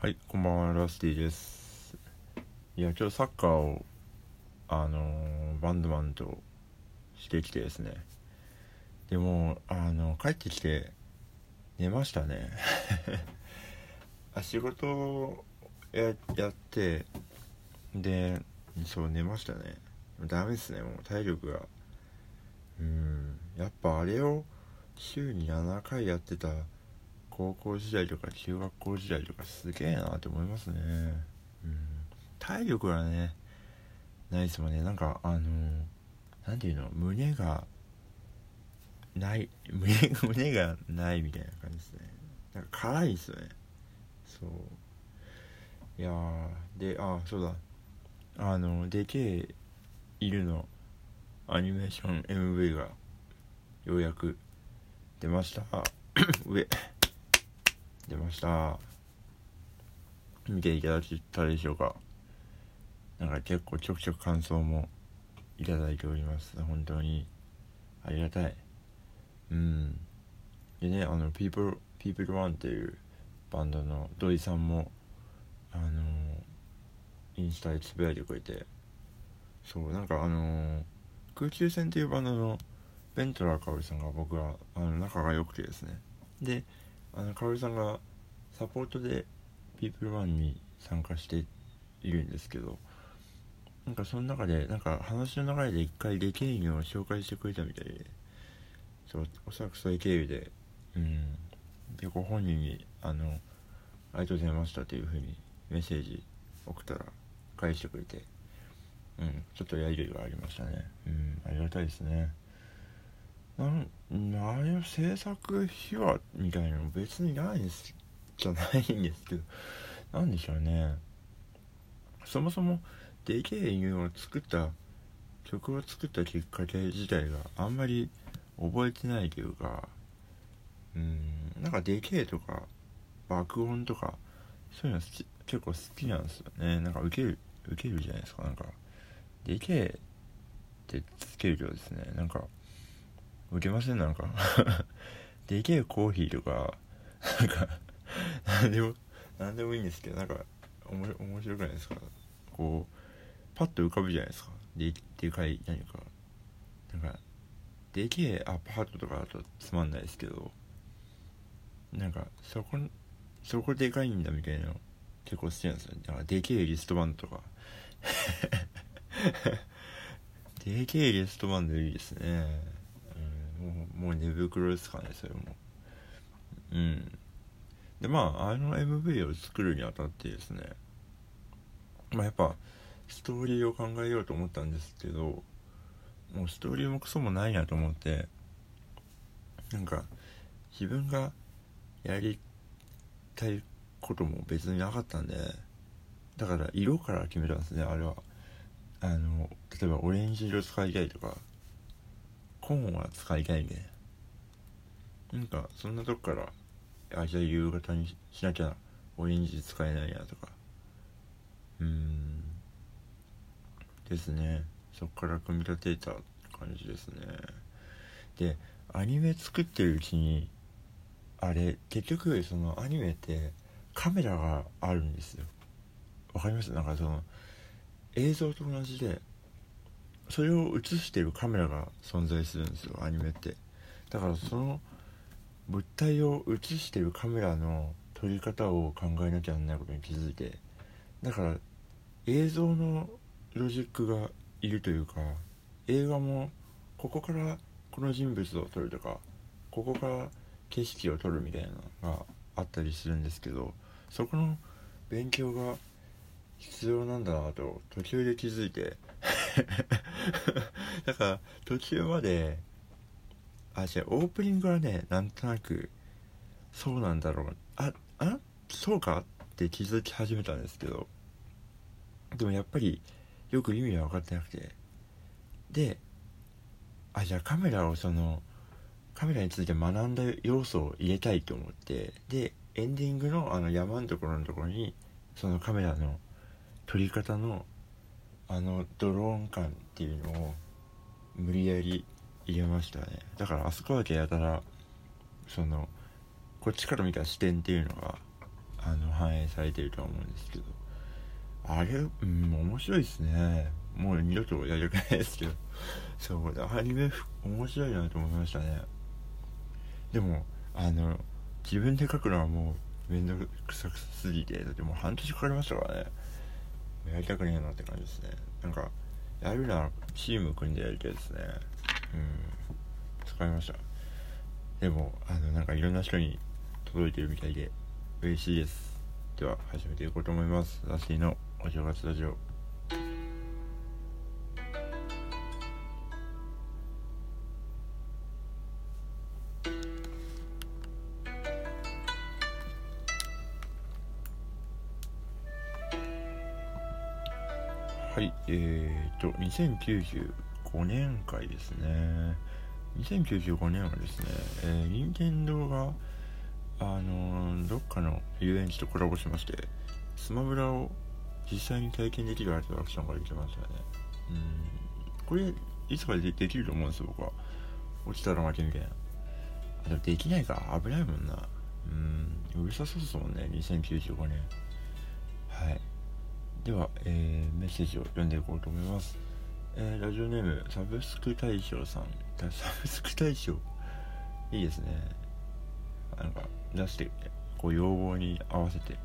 はい、こんばんは、ラスティです。いや、今日サッカーを、あのーバンドマンとしてきてですね。でも、あの、帰ってきて、寝ましたね。あ仕事をやって、で、そう、寝ましたね。ダメですね、もう体力が。うん、やっぱあれを週に7回やってた高校時代とか中学校時代とかすげえなって思いますね。うん。体力がねないですもんね。なんかあのなんていうの？胸がない 胸胸がないみたいな感じですね。なんか辛いですよね。そう。いやーであそうだ。あのでけえ犬のアニメーション MV がようやく出ました。上出ました。見ていただけたでしょうか。なんか結構ちょくちょく感想もいただいております。本当に。ありがたい。うん。でねあの People, People One っていうバンドの土井さんもあのインスタでつぶやいてくれて。そうなんかあの空中戦っていうバンドのベントラー香織さんが僕はあの仲が良くてですね。であの香織さんがサポートで People1 に参加しているんですけどなんかその中でなんか話の流れで一回レケインを紹介してくれたみたいでそうおそらくそういう経由でうんでご本人にあの「ありがとうございました」というふうにメッセージ送ったら返してくれてうんちょっとやり取りがありましたね。うんありがたいですね。なんあれの制作秘話みたいなの別にないんじゃないんですけどなんでしょうね。そもそもでけえ犬を作った曲を作ったきっかけ自体があんまり覚えてないというかうんなんかでけえとか爆音とかそういうの好き結構好きなんですよね。なんかウケるウケるじゃないですか。なんかでけえってつけるとですねなんかウケませんなんか。でけえコーヒーとかなんか何でも何でもいいんですけどなんか面白くないですか？こうパッと浮かぶじゃないですか。ででかい何か。なんかでけえアパートとかだとつまんないですけどなんかそこそこでかいんだみたいな結構好きなんですよ。だからでけえリストバンドとか。でけえリストバンドいいですね。もう寝袋ですかねそれも。うん。でまああの MV を作るにあたってですねまあやっぱストーリーを考えようと思ったんですけどもうストーリーもクソもないなと思ってなんか自分がやりたいことも別になかったんでだから色から決めたんですねあれは。あの例えばオレンジ色使いたいとか。コーンは使いたいみたいなんかそんなとこからあじゃあ夕方にしなきゃオレンジ使えないなとか。うん。ですね。そっから組み立てた感じですね。でアニメ作ってるうちにあれ結局そのアニメってカメラがあるんですよ。わかります？なんかその映像と同じでそれを映しているカメラが存在するんですよアニメって。だからその物体を映しているカメラの撮り方を考えなきゃならないことに気づいて。だから映像のロジックがいるというか映画もここからこの人物を撮るとかここから景色を撮るみたいなのがあったりするんですけどそこの勉強が必要なんだなと途中で気づいて だから途中まであじゃあオープニングはねなんとなくそうなんだろうああそうかって気づき始めたんですけど。でもやっぱりよく意味は分かってなくて。であじゃあカメラをそのカメラについて学んだ要素を入れたいと思って。でエンディングのあの山のところのところにそのカメラの撮り方のあのドローン感っていうのを無理やり入れましたね。だからあそこだけやたらそのこっちから見た視点っていうのがあの反映されてると思うんですけど。あれうん面白いですね。もう二度とやりたくないですけど。そうアニメ面白いなと思いましたね。でもあの自分で書くのはもう面倒くさくすぎてだってもう半年かかりましたからね。やりたくねえなって感じですね。なんかやるならチーム組んでやりたいですね。うん。使いました。でもあのなんかいろんな人に届いてるみたいで嬉しいです。では始めていこうと思います。ラッシーのお正月ラジオ。はいえーと2095年回ですね。2095年はですね、えー、任天堂があのー、どっかの遊園地とコラボしましてスマブラを実際に体験できるアトラクションができましたね。うん。これいつかでできると思うんですよ僕は。落ちたら負けみたいなあでもできないか。危ないもんな。うん。うるさそうですもんね2095年。はい。では、えー、メッセージを読んでいこうと思います、えー、ラジオネームサブスク大将さん。サブスク大将。いいですね。なんか出してこう要望に合わせて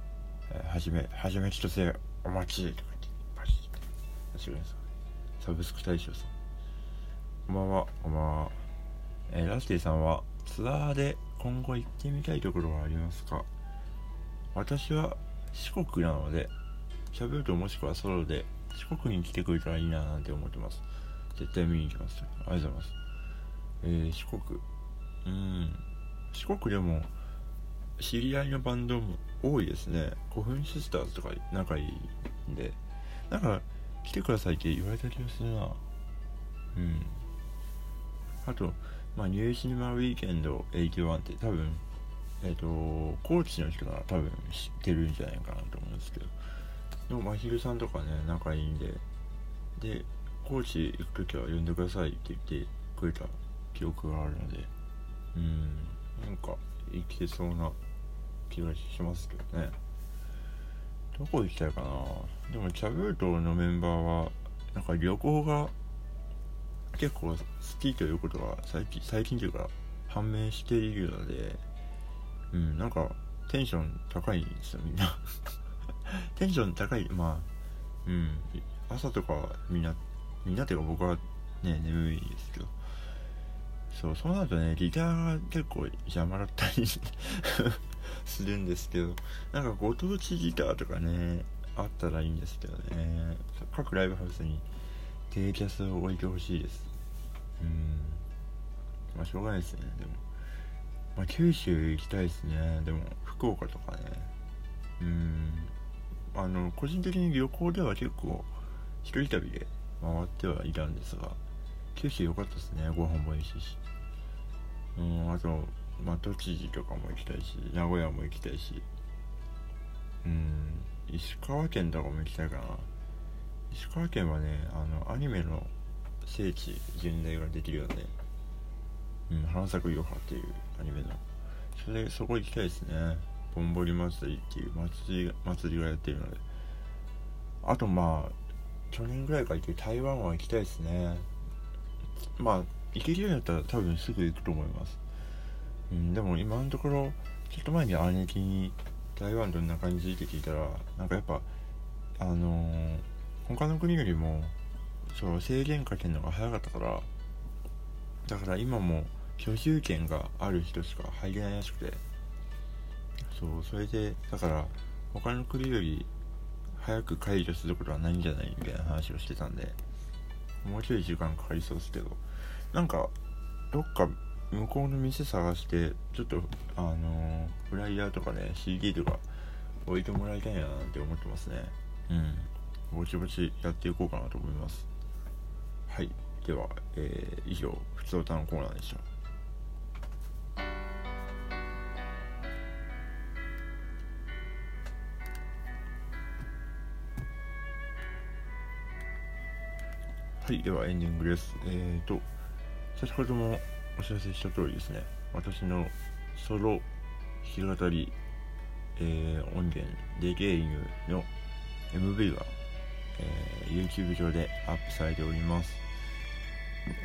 「えー、はじめはじめ一つお待ち」とか言ってパシッてサブスク大将さん。こんばんは。こんばんは、えー、ラスティさんはツアーで今後行ってみたいところはありますか？私は四国なので喋るともしくはソロで四国に来てくれたらいいななんて思ってます。絶対見に行きます。ありがとうございます。えー、四国。うん。四国でも知り合いのバンドも多いですね。古墳シスターズとか仲いいんで。なんか来てくださいって言われた気がするな。うん。あとまあニューシネマウィーケンド81って多分えっ、ー、と高知の人なら多分知ってるんじゃないかなと思うんですけど。でもまひるさんとかね仲いいんで。で高知行く時は呼んでくださいって言ってくれた記憶があるので。うんなんか生きてそうな気がしますけどね。どこ行きたいかな。でもチャブートのメンバーはなんか旅行が結構好きということが最近最近というか判明しているので。うんなんかテンション高いんですよみんな。テンション高いまあうん。朝とかみんなみんなっていうか僕はね眠いですけど。そうそうなるとねギターが結構邪魔だったり するんですけど。なんかご当地ギターとかねあったらいいんですけどね。各ライブハウスに低キャスを置いてほしいです。うん。まあしょうがないですねでも。まあ九州行きたいですね。でも福岡とかね。うん。あの個人的に旅行では結構一人旅で回ってはいたんですが九州良かったですね。ご飯も美味し。いしうんあとまあ栃木とかも行きたいし名古屋も行きたいし。うん石川県とかも行きたいかな。石川県はねあのアニメの聖地巡礼ができるよね。うん花咲くよはっていうアニメの。それそこ行きたいですね。ぼんぼり祭りっていう祭り祭りがやってるので。あとまあ去年ぐらいから行って台湾は行きたいですね。まあ行けるようになったら多分すぐ行くと思います。うんでも今のところちょっと前に姉貴に台湾どんな感じって聞いたらなんかやっぱあのー、他の国よりもそう制限かけるのが早かったからだから今も居住権がある人しか入れないらしくて。そうそれでだから他の国より早く解除することはないんじゃないみたいな話をしてたんでもうちょい時間かかりそうですけどなんかどっか向こうの店探してちょっとあのー、フライヤーとかね CD とか置いてもらいたいななんて思ってますね。うん。ぼちぼちやっていこうかなと思います。はい。では、えー、以上普通歌のコーナーでした。はい、ではエンディングです。えーと、先ほどもお知らせした通りですね、私のソロ弾き語り、えー、音源でゲームの MV が、えー、YouTube 上でアップされております。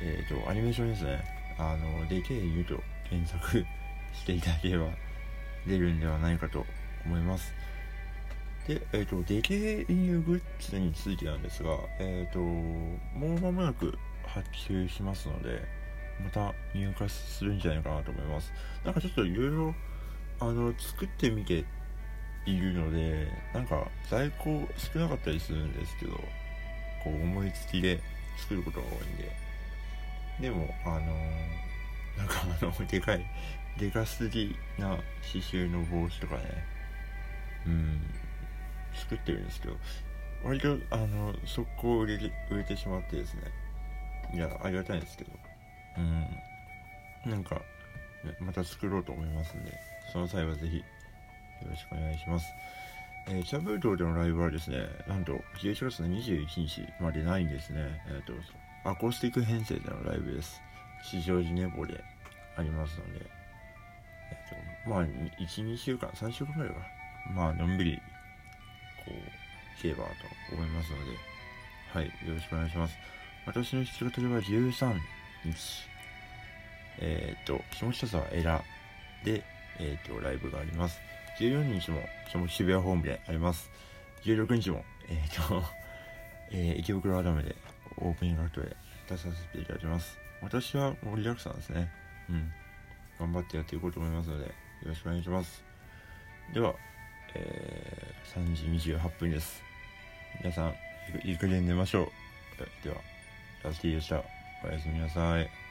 えっ、ー、とアニメーションですね。あのでけえ犬と検索していただければ出るんではないかと思います。で、えっ、ー、と、デケ犬グッズについてなんですが、えっ、ー、と、もう間もなく発注しますので、また入荷するんじゃないかなと思います。なんかちょっといろいろ、あの、作ってみているので、なんか在庫少なかったりするんですけど、こう思いつきで作ることが多いんで、でも、あのー、なんかあの、でかい、でかすぎな刺繍の帽子とかね、うん、作ってるんですけど割とあの速攻売れ売れてしまってですねいやありがたいんですけどうんなんかまた作ろうと思いますんでその際はぜひよろしくお願いしますえー、キャブートでのライブはですね、なんと11月の21日までないんですね。えっ、ー、と、アコースティック編成でのライブです。市場時ネボでありますので、えっ、ー、と、まあ、1、2週間、3週間ぐらいか。まあ、のんびりこう、けばと思いますので、はい、よろしくお願いします。私の7月は13日、えっ、ー、と、下北沢エラで、えっ、ー、と、ライブがあります。14日も、下渋谷ホームであります。16日も、えっ、ー、と、えー、池袋アダムでオープニングアクトで出させていただきます。私は盛りだくさんですね。うん。頑張ってやっていこうと思いますので、よろしくお願いします。では、えー、3時28分です。皆さん、いい加減寝ましょう。では、ラスティでした。おやすみなさい。